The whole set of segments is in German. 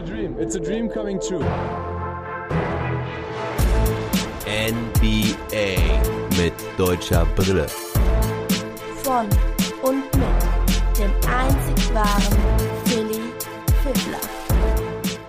a dream. It's a dream coming true. NBA mit deutscher Brille. Von und mit dem einzig wahren Philly Fiddler.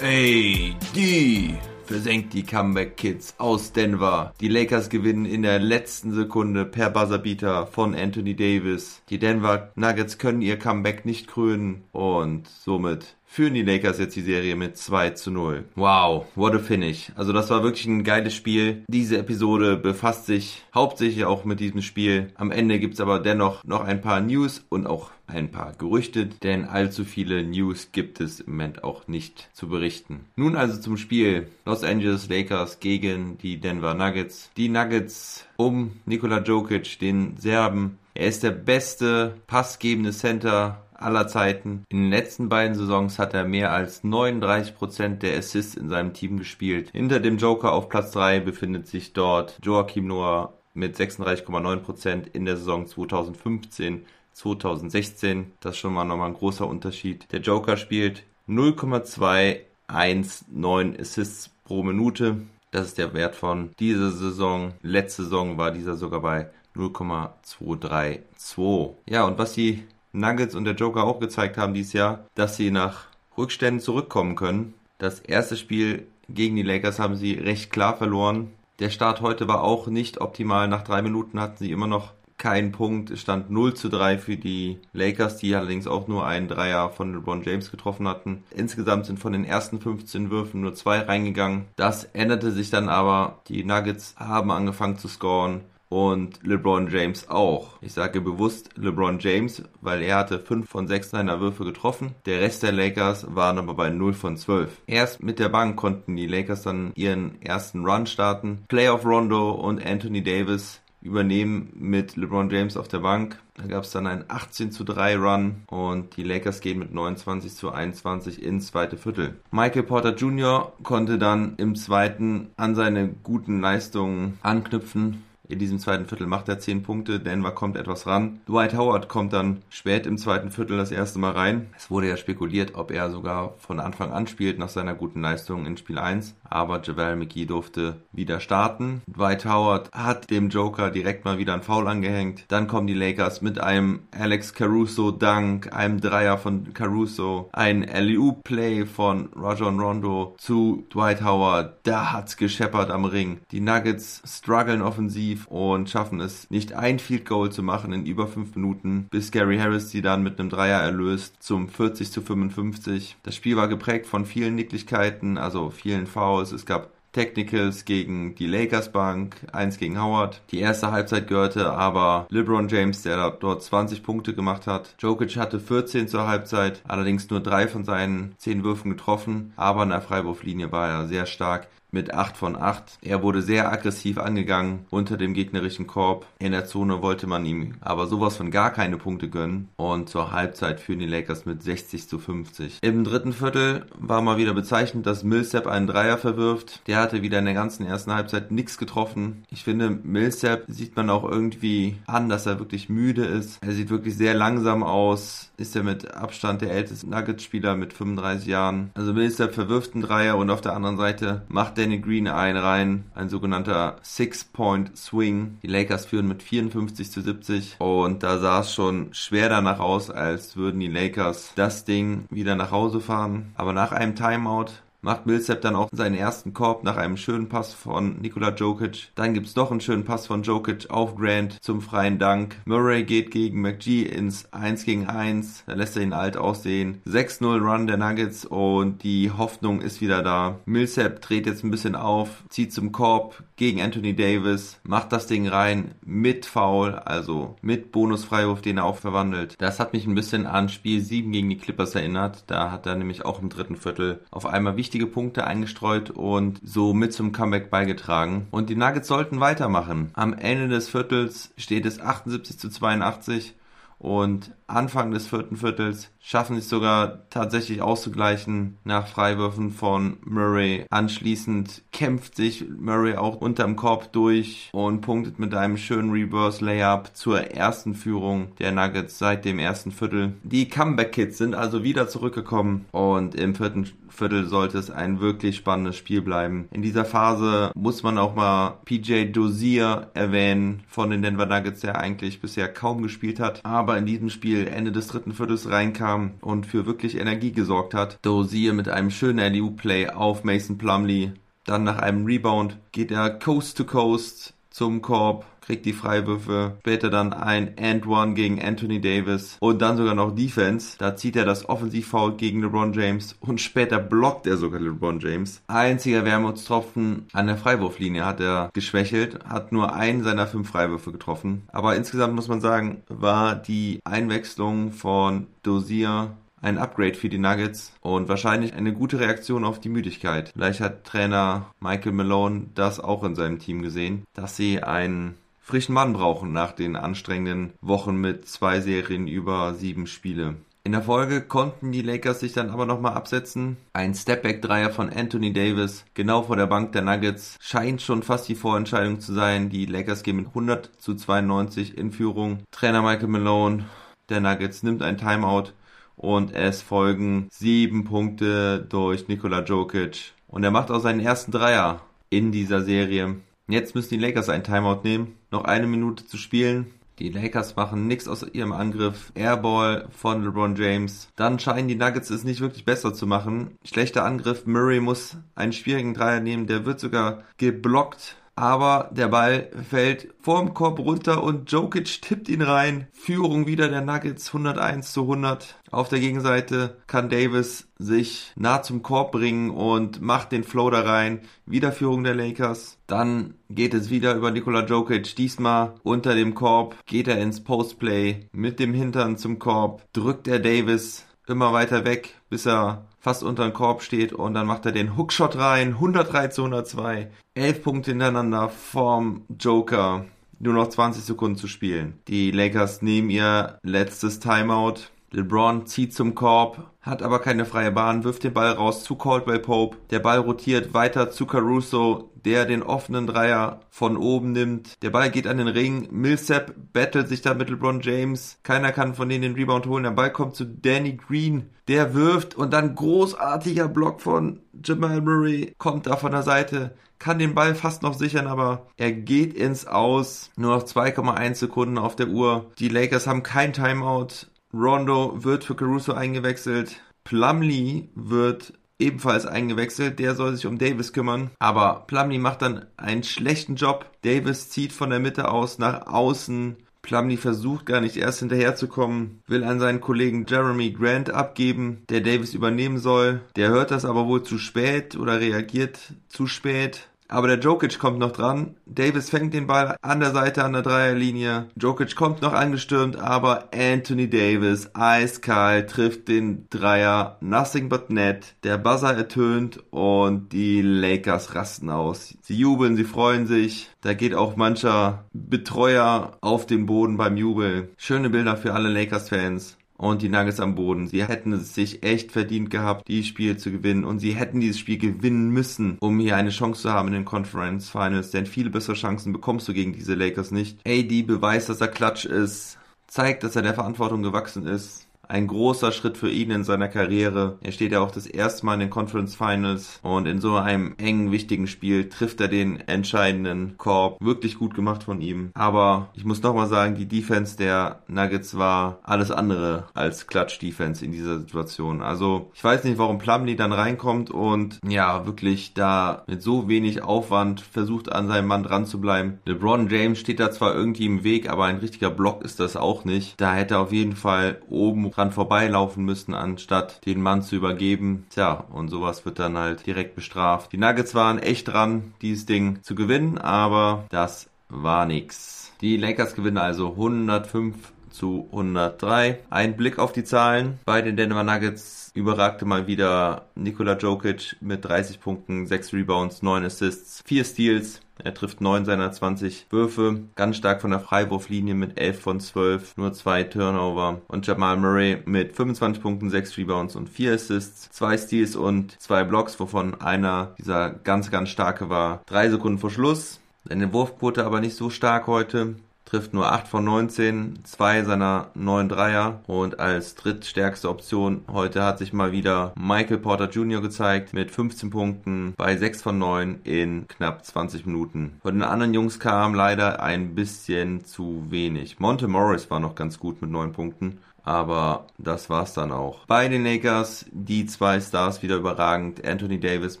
Ey, die versenkt die Comeback Kids aus Denver. Die Lakers gewinnen in der letzten Sekunde per Buzzerbeater von Anthony Davis. Die Denver Nuggets können ihr Comeback nicht krönen und somit führen die Lakers jetzt die Serie mit 2 zu 0. Wow, what a finish. Also das war wirklich ein geiles Spiel. Diese Episode befasst sich hauptsächlich auch mit diesem Spiel. Am Ende gibt's aber dennoch noch ein paar News und auch ein paar Gerüchte, denn allzu viele News gibt es im Moment auch nicht zu berichten. Nun also zum Spiel Los Angeles Lakers gegen die Denver Nuggets. Die Nuggets um Nikola Jokic, den Serben. Er ist der beste passgebende Center aller Zeiten. In den letzten beiden Saisons hat er mehr als 39% der Assists in seinem Team gespielt. Hinter dem Joker auf Platz 3 befindet sich dort Joachim Noah mit 36,9% in der Saison 2015. 2016, das ist schon mal nochmal ein großer Unterschied. Der Joker spielt 0,219 Assists pro Minute. Das ist der Wert von dieser Saison. Letzte Saison war dieser sogar bei 0,232. Ja, und was die Nuggets und der Joker auch gezeigt haben dieses Jahr, dass sie nach Rückständen zurückkommen können. Das erste Spiel gegen die Lakers haben sie recht klar verloren. Der Start heute war auch nicht optimal. Nach drei Minuten hatten sie immer noch keinen Punkt. Es stand 0 zu 3 für die Lakers, die allerdings auch nur einen Dreier von LeBron James getroffen hatten. Insgesamt sind von den ersten 15 Würfen nur zwei reingegangen. Das änderte sich dann aber. Die Nuggets haben angefangen zu scoren und LeBron James auch. Ich sage bewusst LeBron James, weil er hatte 5 von 6 seiner Würfe getroffen. Der Rest der Lakers waren aber bei 0 von 12. Erst mit der Bank konnten die Lakers dann ihren ersten Run starten. Playoff Rondo und Anthony Davis übernehmen mit LeBron James auf der Bank. Da gab es dann einen 18 zu 3 Run und die Lakers gehen mit 29 zu 21 ins zweite Viertel. Michael Porter Jr. konnte dann im zweiten an seine guten Leistungen anknüpfen in diesem zweiten Viertel macht er 10 Punkte, Denver kommt etwas ran. Dwight Howard kommt dann spät im zweiten Viertel das erste Mal rein. Es wurde ja spekuliert, ob er sogar von Anfang an spielt nach seiner guten Leistung in Spiel 1. Aber JaVale McGee durfte wieder starten. Dwight Howard hat dem Joker direkt mal wieder einen Foul angehängt. Dann kommen die Lakers mit einem Alex Caruso Dunk, einem Dreier von Caruso, ein LU Play von Rajon Rondo zu Dwight Howard. Da hat's gescheppert am Ring. Die Nuggets strugglen offensiv offensiv und schaffen es nicht ein Field Goal zu machen in über fünf Minuten, bis Gary Harris sie dann mit einem Dreier erlöst zum 40 zu 55. Das Spiel war geprägt von vielen Nicklichkeiten, also vielen Fouls. Es gab Technicals gegen die Lakers Bank, eins gegen Howard. Die erste Halbzeit gehörte aber LeBron James, der dort 20 Punkte gemacht hat. Jokic hatte 14 zur Halbzeit, allerdings nur drei von seinen 10 Würfen getroffen, aber in der Freiwurflinie war er sehr stark mit 8 von 8. Er wurde sehr aggressiv angegangen unter dem gegnerischen Korb. In der Zone wollte man ihm aber sowas von gar keine Punkte gönnen. Und zur Halbzeit führen die Lakers mit 60 zu 50. Im dritten Viertel war mal wieder bezeichnend, dass Millsap einen Dreier verwirft. Der hatte wieder in der ganzen ersten Halbzeit nichts getroffen. Ich finde, Millsap sieht man auch irgendwie an, dass er wirklich müde ist. Er sieht wirklich sehr langsam aus. Ist er mit Abstand der älteste Nuggets-Spieler mit 35 Jahren. Also Millsap verwirft einen Dreier und auf der anderen Seite macht Danny Green ein rein, ein sogenannter Six-Point-Swing. Die Lakers führen mit 54 zu 70 und da sah es schon schwer danach aus, als würden die Lakers das Ding wieder nach Hause fahren. Aber nach einem Timeout macht Millsap dann auch seinen ersten Korb nach einem schönen Pass von Nikola Jokic. Dann gibt's doch einen schönen Pass von Jokic auf Grant zum freien Dank. Murray geht gegen McGee ins 1 gegen 1. Da lässt er ihn alt aussehen. 6-0 Run der Nuggets und die Hoffnung ist wieder da. Millsap dreht jetzt ein bisschen auf, zieht zum Korb gegen Anthony Davis, macht das Ding rein mit Foul, also mit Bonusfreiwurf, den er auch verwandelt. Das hat mich ein bisschen an Spiel 7 gegen die Clippers erinnert. Da hat er nämlich auch im dritten Viertel auf einmal wichtig wichtige Punkte eingestreut und so mit zum Comeback beigetragen. Und die Nuggets sollten weitermachen. Am Ende des Viertels steht es 78 zu 82 und Anfang des vierten Viertels, schaffen es sogar tatsächlich auszugleichen nach Freiwürfen von Murray. Anschließend kämpft sich Murray auch unterm Korb durch und punktet mit einem schönen Reverse Layup zur ersten Führung der Nuggets seit dem ersten Viertel. Die Comeback Kids sind also wieder zurückgekommen und im vierten Viertel sollte es ein wirklich spannendes Spiel bleiben. In dieser Phase muss man auch mal PJ Dozier erwähnen von den Denver Nuggets, der eigentlich bisher kaum gespielt hat, aber in diesem Spiel Ende des dritten Viertels reinkam und für wirklich Energie gesorgt hat. Dozier mit einem schönen LU-Play auf Mason Plumley. Dann nach einem Rebound geht er Coast to Coast zum Korb, kriegt die Freiwürfe, später dann ein And One gegen Anthony Davis und dann sogar noch Defense. Da zieht er das Offensivfoul gegen LeBron James und später blockt er sogar LeBron James. Einziger Wermutstropfen an der Freiwurflinie hat er geschwächelt, hat nur einen seiner fünf Freiwürfe getroffen. Aber insgesamt muss man sagen, war die Einwechslung von Dozier ein Upgrade für die Nuggets und wahrscheinlich eine gute Reaktion auf die Müdigkeit. Vielleicht hat Trainer Michael Malone das auch in seinem Team gesehen, dass sie einen frischen Mann brauchen nach den anstrengenden Wochen mit zwei Serien über sieben Spiele. In der Folge konnten die Lakers sich dann aber nochmal absetzen. Ein Stepback-Dreier von Anthony Davis, genau vor der Bank der Nuggets, scheint schon fast die Vorentscheidung zu sein. Die Lakers gehen mit 100 zu 92 in Führung. Trainer Michael Malone der Nuggets nimmt ein Timeout und es folgen sieben Punkte durch Nikola Jokic. Und er macht auch seinen ersten Dreier in dieser Serie. Jetzt müssen die Lakers ein Timeout nehmen. Noch eine Minute zu spielen. Die Lakers machen nichts aus ihrem Angriff. Airball von LeBron James. Dann scheinen die Nuggets es nicht wirklich besser zu machen. Schlechter Angriff. Murray muss einen schwierigen Dreier nehmen. Der wird sogar geblockt aber der Ball fällt vorm Korb runter und Jokic tippt ihn rein. Führung wieder der Nuggets 101 zu 100. Auf der Gegenseite kann Davis sich nah zum Korb bringen und macht den Floater rein. Wieder Führung der Lakers. Dann geht es wieder über Nikola Jokic. Diesmal unter dem Korb geht er ins Postplay mit dem Hintern zum Korb. Drückt er Davis immer weiter weg, bis er fast unter den Korb steht und dann macht er den Hookshot rein, 103 zu 102, 11 Punkte hintereinander vom Joker, nur noch 20 Sekunden zu spielen. Die Lakers nehmen ihr letztes Timeout. LeBron zieht zum Korb, hat aber keine freie Bahn, wirft den Ball raus zu Caldwell Pope. Der Ball rotiert weiter zu Caruso, der den offenen Dreier von oben nimmt. Der Ball geht an den Ring. Millsap battelt sich da mit LeBron James. Keiner kann von denen den Rebound holen. Der Ball kommt zu Danny Green. Der wirft und dann großartiger Block von Jamal Murray kommt da von der Seite kann den Ball fast noch sichern, aber er geht ins Aus. Nur noch 2,1 Sekunden auf der Uhr. Die Lakers haben kein Timeout. Rondo wird für Caruso eingewechselt. Plumlee wird ebenfalls eingewechselt. Der soll sich um Davis kümmern. Aber Plumlee macht dann einen schlechten Job. Davis zieht von der Mitte aus nach außen. Plumlee versucht gar nicht erst hinterherzukommen, will an seinen Kollegen Jeremy Grant abgeben, der Davis übernehmen soll. Der hört das aber wohl zu spät oder reagiert zu spät. Aber der Jokic kommt noch dran. Davis fängt den Ball an der Seite an der Dreierlinie. Jokic kommt noch angestürmt, aber Anthony Davis eiskalt trifft den Dreier. Nothing but net. Der Buzzer ertönt und die Lakers rasten aus. Sie jubeln, sie freuen sich. Da geht auch mancher Betreuer auf den Boden beim Jubel. Schöne Bilder für alle Lakers-Fans und die Nuggets am Boden. Sie hätten es sich echt verdient gehabt, dieses Spiel zu gewinnen und sie hätten dieses Spiel gewinnen müssen, um hier eine Chance zu haben in den Conference Finals, denn viele bessere Chancen bekommst du gegen diese Lakers nicht. AD beweist, dass er klatsch ist, zeigt, dass er der Verantwortung gewachsen ist ein großer Schritt für ihn in seiner Karriere. Er steht ja auch das erste Mal in den Conference Finals und in so einem engen, wichtigen Spiel trifft er den entscheidenden Korb. Wirklich gut gemacht von ihm. Aber ich muss nochmal sagen, die Defense der Nuggets war alles andere als Klatsch-Defense in dieser Situation. Also ich weiß nicht, warum Plumlee dann reinkommt und ja, wirklich da mit so wenig Aufwand versucht an seinem Mann dran zu bleiben. LeBron James steht da zwar irgendwie im Weg, aber ein richtiger Block ist das auch nicht. Da hätte er auf jeden Fall oben dran vorbeilaufen müssen, anstatt den Mann zu übergeben. Tja, und sowas wird dann halt direkt bestraft. Die Nuggets waren echt dran, dieses Ding zu gewinnen, aber das war nix. Die Lakers gewinnen also 105 zu 103. Ein Blick auf die Zahlen. Bei den Denver Nuggets überragte mal wieder Nikola Jokic mit 30 Punkten, 6 Rebounds, 9 Assists, 4 Steals. Er trifft 9 seiner 20 Würfe, ganz stark von der Freiwurflinie mit 11 von 12, nur 2 Turnover. Und Jamal Murray mit 25 Punkten, 6 Rebounds und 4 Assists, 2 Steals und 2 Blocks, wovon einer dieser ganz, ganz starke war. 3 Sekunden vor Schluss. Seine Wurfquote aber nicht so stark heute trifft nur 8 von 19, zwei seiner 9 Dreier und als drittstärkste Option heute hat sich mal wieder Michael Porter Jr. gezeigt mit 15 Punkten bei 6 von 9 in knapp 20 Minuten. Von den anderen Jungs kam leider ein bisschen zu wenig. Monte Morris war noch ganz gut mit 9 Punkten. Aber das war's dann auch. Bei den Lakers die zwei Stars wieder überragend. Anthony Davis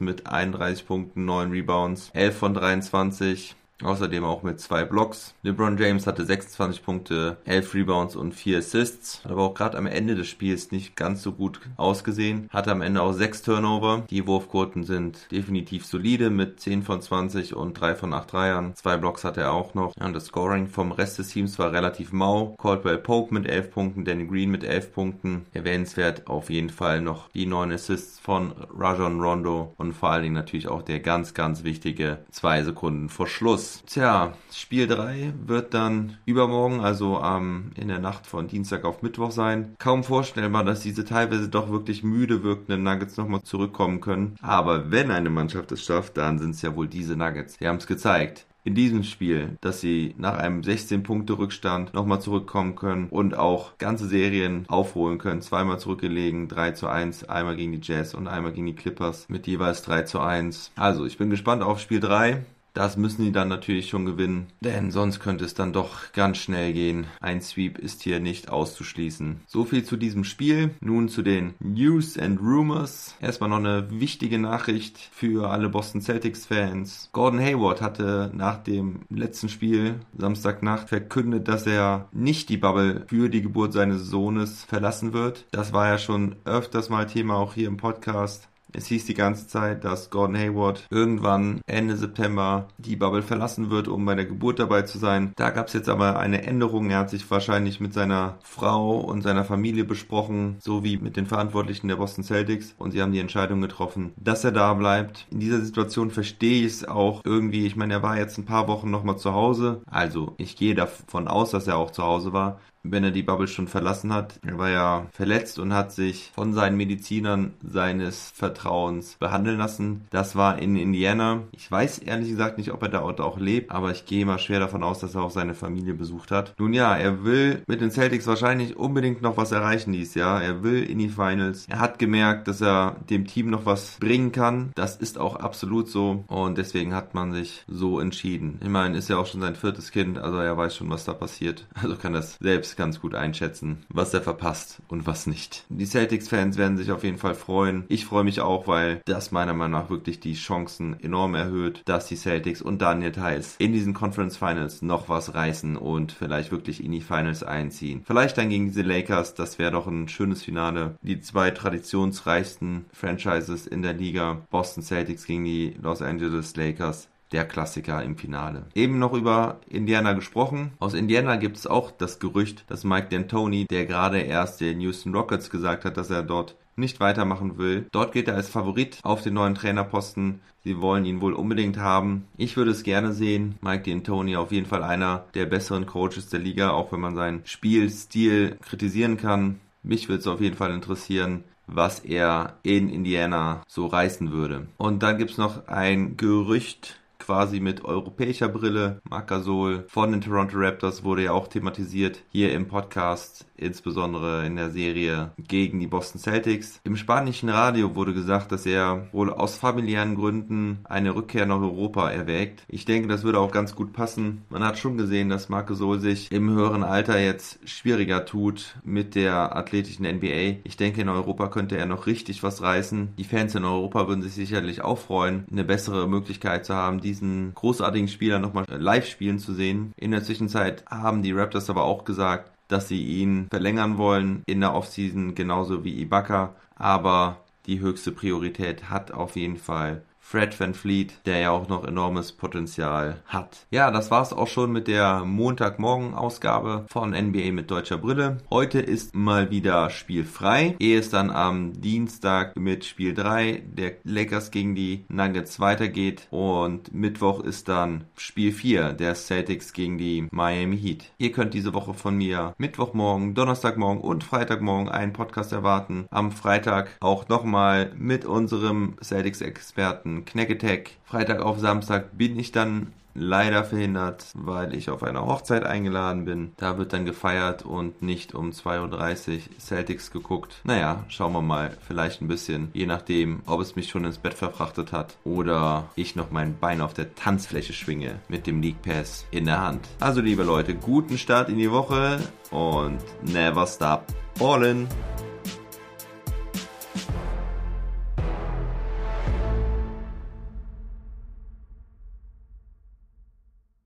mit 31 Punkten, 9 Rebounds, 11 von 23. Außerdem auch mit zwei Blocks. LeBron James hatte 26 Punkte, 11 Rebounds und 4 Assists. Hat aber auch gerade am Ende des Spiels nicht ganz so gut ausgesehen. Hatte am Ende auch 6 Turnover. Die Wurfquoten sind definitiv solide mit 10 von 20 und 3 von 8 Dreiern. Zwei Blocks hatte er auch noch. Ja, und das Scoring vom Rest des Teams war relativ mau. Caldwell Pope mit 11 Punkten, Danny Green mit 11 Punkten. Erwähnenswert auf jeden Fall noch die 9 Assists von Rajon Rondo und vor allen Dingen natürlich auch der ganz, ganz wichtige 2 Sekunden vor Schluss. Tja, Spiel 3 wird dann übermorgen, also ähm, in der Nacht von Dienstag auf Mittwoch sein. Kaum vorstellbar, dass diese teilweise doch wirklich müde wirkenden Nuggets nochmal zurückkommen können. Aber wenn eine Mannschaft es schafft, dann sind es ja wohl diese Nuggets. Die haben es gezeigt in diesem Spiel, dass sie nach einem 16-Punkte-Rückstand nochmal zurückkommen können und auch ganze Serien aufholen können. Zweimal zurückgelegen, 3 zu 1, einmal gegen die Jazz und einmal gegen die Clippers mit jeweils 3 zu 1. Also, ich bin gespannt auf Spiel 3. Das müssen die dann natürlich schon gewinnen, denn sonst könnte es dann doch ganz schnell gehen. Ein Sweep ist hier nicht auszuschließen. So viel zu diesem Spiel. Nun zu den News and Rumors. Erstmal noch eine wichtige Nachricht für alle Boston Celtics Fans. Gordon Hayward hatte nach dem letzten Spiel Samstagnacht verkündet, dass er nicht die Bubble für die Geburt seines Sohnes verlassen wird. Das war ja schon öfters mal Thema auch hier im Podcast. Es hieß die ganze Zeit, dass Gordon Hayward irgendwann Ende September die Bubble verlassen wird, um bei der Geburt dabei zu sein. Da gab es jetzt aber eine Änderung. Er hat sich wahrscheinlich mit seiner Frau und seiner Familie besprochen, sowie mit den Verantwortlichen der Boston Celtics. Und sie haben die Entscheidung getroffen, dass er da bleibt. In dieser Situation verstehe ich es auch irgendwie. Ich meine, er war jetzt ein paar Wochen nochmal zu Hause. Also ich gehe davon aus, dass er auch zu Hause war wenn er die Bubble schon verlassen hat. Er war ja verletzt und hat sich von seinen Medizinern seines Vertrauens behandeln lassen. Das war in Indiana. Ich weiß ehrlich gesagt nicht, ob er da auch lebt, aber ich gehe mal schwer davon aus, dass er auch seine Familie besucht hat. Nun ja, er will mit den Celtics wahrscheinlich unbedingt noch was erreichen dieses Jahr. Er will in die Finals. Er hat gemerkt, dass er dem Team noch was bringen kann. Das ist auch absolut so und deswegen hat man sich so entschieden. Ich meine, ist ja auch schon sein viertes Kind, also er weiß schon, was da passiert. Also kann das selbst ganz gut einschätzen, was er verpasst und was nicht. Die Celtics-Fans werden sich auf jeden Fall freuen. Ich freue mich auch, weil das meiner Meinung nach wirklich die Chancen enorm erhöht, dass die Celtics und Daniel Theiss in diesen Conference Finals noch was reißen und vielleicht wirklich in die Finals einziehen. Vielleicht dann gegen diese Lakers, das wäre doch ein schönes Finale. Die zwei traditionsreichsten Franchises in der Liga, Boston Celtics gegen die Los Angeles Lakers der Klassiker im Finale. Eben noch über Indiana gesprochen. Aus Indiana gibt es auch das Gerücht, dass Mike D'Antoni, der gerade erst den Houston Rockets gesagt hat, dass er dort nicht weitermachen will. Dort geht er als Favorit auf den neuen Trainerposten. Sie wollen ihn wohl unbedingt haben. Ich würde es gerne sehen. Mike D'Antoni auf jeden Fall einer der besseren Coaches der Liga, auch wenn man seinen Spielstil kritisieren kann. Mich würde es auf jeden Fall interessieren, was er in Indiana so reißen würde. Und dann gibt es noch ein Gerücht, quasi mit europäischer Brille. Marc Gasol von den Toronto Raptors wurde ja auch thematisiert hier im Podcast insbesondere in der Serie gegen die Boston Celtics. Im spanischen Radio wurde gesagt, dass er wohl aus familiären Gründen eine Rückkehr nach Europa erwägt. Ich denke, das würde auch ganz gut passen. Man hat schon gesehen, dass Marc Gasol sich im höheren Alter jetzt schwieriger tut mit der athletischen NBA. Ich denke, in Europa könnte er noch richtig was reißen. Die Fans in Europa würden sich sicherlich auch freuen, eine bessere Möglichkeit zu haben, diesen großartigen Spieler nochmal live spielen zu sehen. In der Zwischenzeit haben die Raptors aber auch gesagt, dass sie ihn verlängern wollen in der Offseason, genauso wie Ibaka. Aber die höchste Priorität hat auf jeden Fall Fred Van Fleet, der ja auch noch enormes Potenzial hat. Ja, das war's auch schon mit der Montagmorgen-Ausgabe von NBA mit deutscher Brille. Heute ist mal wieder spielfrei, ehe es dann am Dienstag mit Spiel 3 der Lakers gegen die Nuggets weitergeht und Mittwoch ist dann Spiel 4 der Celtics gegen die Miami Heat. Ihr könnt diese Woche von mir Mittwochmorgen, Donnerstagmorgen und Freitagmorgen einen Podcast erwarten. Am Freitag auch nochmal mit unserem Celtics-Experten Knacketech. Freitag auf Samstag bin ich dann leider verhindert, weil ich auf einer Hochzeit eingeladen bin. Da wird dann gefeiert und nicht um 2.30 Uhr Celtics geguckt. Naja, schauen wir mal. Vielleicht ein bisschen, je nachdem, ob es mich schon ins Bett verfrachtet hat oder ich noch mein Bein auf der Tanzfläche schwinge mit dem League Pass in der Hand. Also liebe Leute, guten Start in die Woche und never stop ballin'.